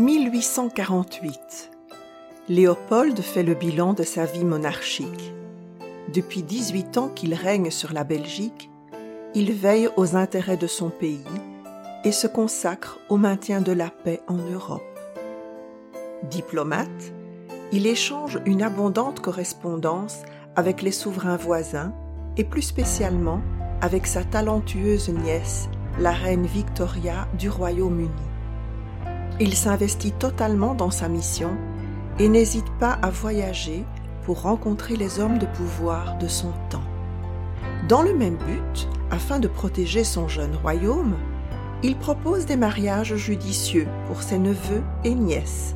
1848. Léopold fait le bilan de sa vie monarchique. Depuis 18 ans qu'il règne sur la Belgique, il veille aux intérêts de son pays et se consacre au maintien de la paix en Europe. Diplomate, il échange une abondante correspondance avec les souverains voisins et plus spécialement avec sa talentueuse nièce, la reine Victoria du Royaume-Uni. Il s'investit totalement dans sa mission et n'hésite pas à voyager pour rencontrer les hommes de pouvoir de son temps. Dans le même but, afin de protéger son jeune royaume, il propose des mariages judicieux pour ses neveux et nièces.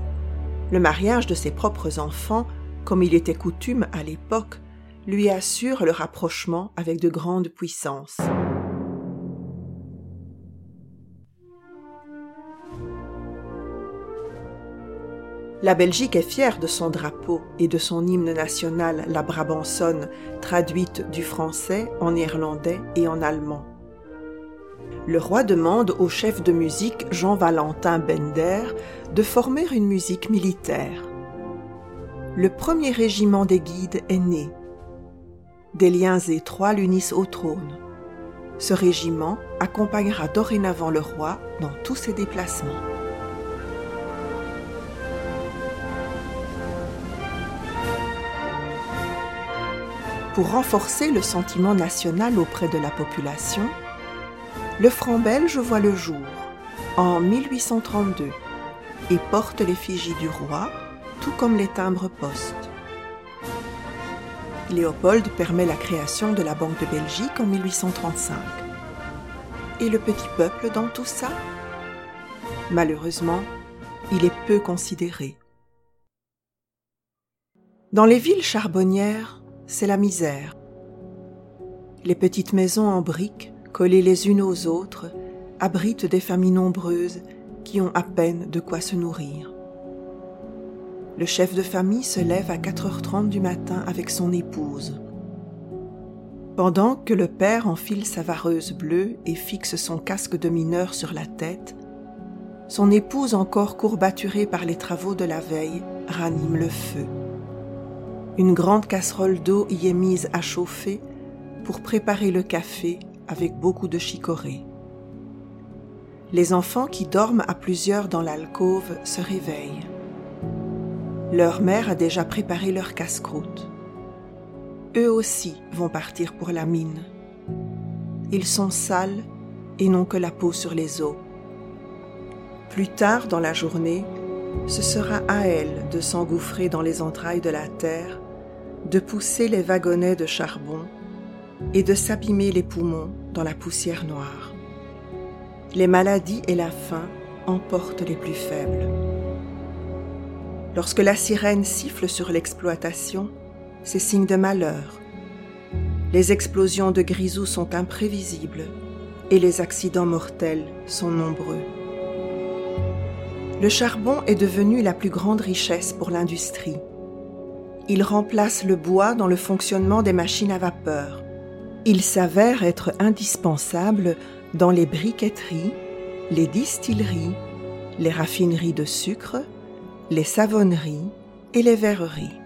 Le mariage de ses propres enfants, comme il était coutume à l'époque, lui assure le rapprochement avec de grandes puissances. La Belgique est fière de son drapeau et de son hymne national, la Brabançonne, traduite du français en irlandais et en allemand. Le roi demande au chef de musique Jean-Valentin Bender de former une musique militaire. Le premier régiment des guides est né. Des liens étroits l'unissent au trône. Ce régiment accompagnera dorénavant le roi dans tous ses déplacements. Pour renforcer le sentiment national auprès de la population, le franc belge voit le jour en 1832 et porte l'effigie du roi, tout comme les timbres postes. Léopold permet la création de la Banque de Belgique en 1835. Et le petit peuple dans tout ça? Malheureusement, il est peu considéré. Dans les villes charbonnières, c'est la misère. Les petites maisons en briques, collées les unes aux autres, abritent des familles nombreuses qui ont à peine de quoi se nourrir. Le chef de famille se lève à 4h30 du matin avec son épouse. Pendant que le père enfile sa vareuse bleue et fixe son casque de mineur sur la tête, son épouse encore courbaturée par les travaux de la veille ranime le feu. Une grande casserole d'eau y est mise à chauffer pour préparer le café avec beaucoup de chicorée. Les enfants qui dorment à plusieurs dans l'alcôve se réveillent. Leur mère a déjà préparé leur casse-croûte. Eux aussi vont partir pour la mine. Ils sont sales et n'ont que la peau sur les os. Plus tard dans la journée, ce sera à elles de s'engouffrer dans les entrailles de la terre de pousser les wagonnets de charbon et de s'abîmer les poumons dans la poussière noire. Les maladies et la faim emportent les plus faibles. Lorsque la sirène siffle sur l'exploitation, c'est signe de malheur. Les explosions de grisou sont imprévisibles et les accidents mortels sont nombreux. Le charbon est devenu la plus grande richesse pour l'industrie il remplace le bois dans le fonctionnement des machines à vapeur. Il s'avère être indispensable dans les briqueteries, les distilleries, les raffineries de sucre, les savonneries et les verreries.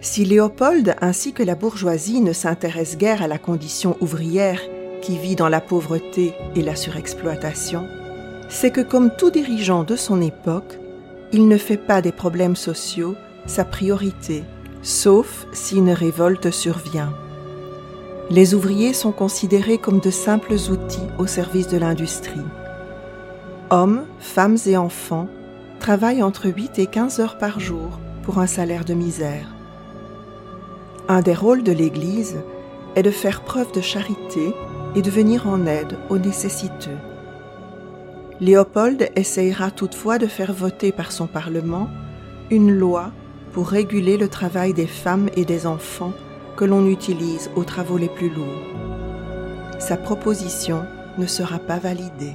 Si Léopold ainsi que la bourgeoisie ne s'intéressent guère à la condition ouvrière qui vit dans la pauvreté et la surexploitation, c'est que comme tout dirigeant de son époque, il ne fait pas des problèmes sociaux sa priorité, sauf si une révolte survient. Les ouvriers sont considérés comme de simples outils au service de l'industrie. Hommes, femmes et enfants travaillent entre 8 et 15 heures par jour pour un salaire de misère. Un des rôles de l'Église est de faire preuve de charité et de venir en aide aux nécessiteux. Léopold essayera toutefois de faire voter par son Parlement une loi pour réguler le travail des femmes et des enfants que l'on utilise aux travaux les plus lourds. Sa proposition ne sera pas validée.